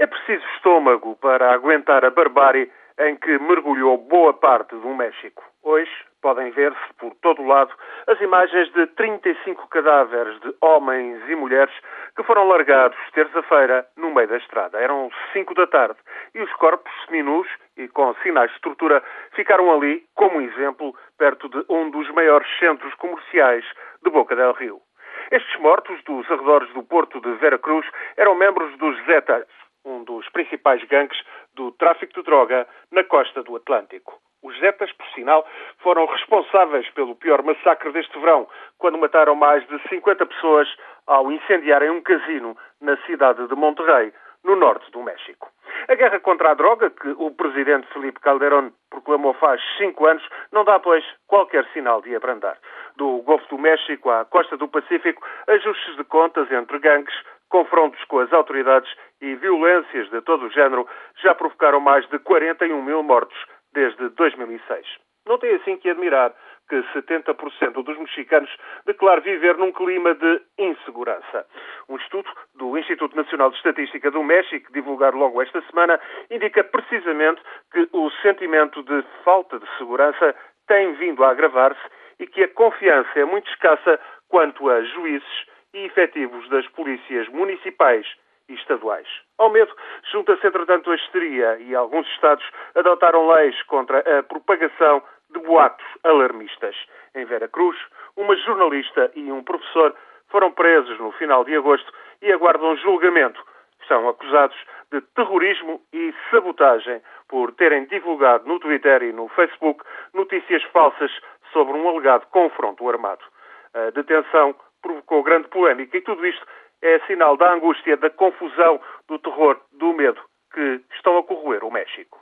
É preciso estômago para aguentar a barbárie em que mergulhou boa parte do México. Hoje podem ver-se por todo o lado as imagens de 35 cadáveres de homens e mulheres que foram largados terça-feira no meio da estrada. Eram 5 da tarde e os corpos seminus e com sinais de tortura ficaram ali como exemplo perto de um dos maiores centros comerciais de Boca del Rio. Estes mortos dos arredores do porto de Veracruz eram membros dos Zetas, um dos principais gangues do tráfico de droga na costa do Atlântico. Os Zetas, por sinal, foram responsáveis pelo pior massacre deste verão, quando mataram mais de 50 pessoas ao incendiarem um casino na cidade de Monterrey, no norte do México. A guerra contra a droga, que o presidente Felipe Calderón proclamou faz cinco anos, não dá, pois, qualquer sinal de abrandar. Do Golfo do México à costa do Pacífico, ajustes de contas entre gangues, confrontos com as autoridades e violências de todo o género já provocaram mais de 41 mil mortos desde 2006. Não tem assim que admirar que 70% dos mexicanos declarem viver num clima de insegurança. Um estudo do Instituto Nacional de Estatística do México, divulgado logo esta semana, indica precisamente que o sentimento de falta de segurança tem vindo a agravar-se e que a confiança é muito escassa quanto a juízes e efetivos das polícias municipais e estaduais. Ao medo, junta-se entretanto a histeria e alguns Estados adotaram leis contra a propagação de boatos alarmistas. Em Vera Cruz, uma jornalista e um professor foram presos no final de agosto e aguardam julgamento. São acusados de terrorismo e sabotagem por terem divulgado no Twitter e no Facebook notícias falsas sobre um alegado confronto armado. A detenção provocou grande polémica e tudo isto é sinal da angústia, da confusão, do terror, do medo que estão a corroer o México.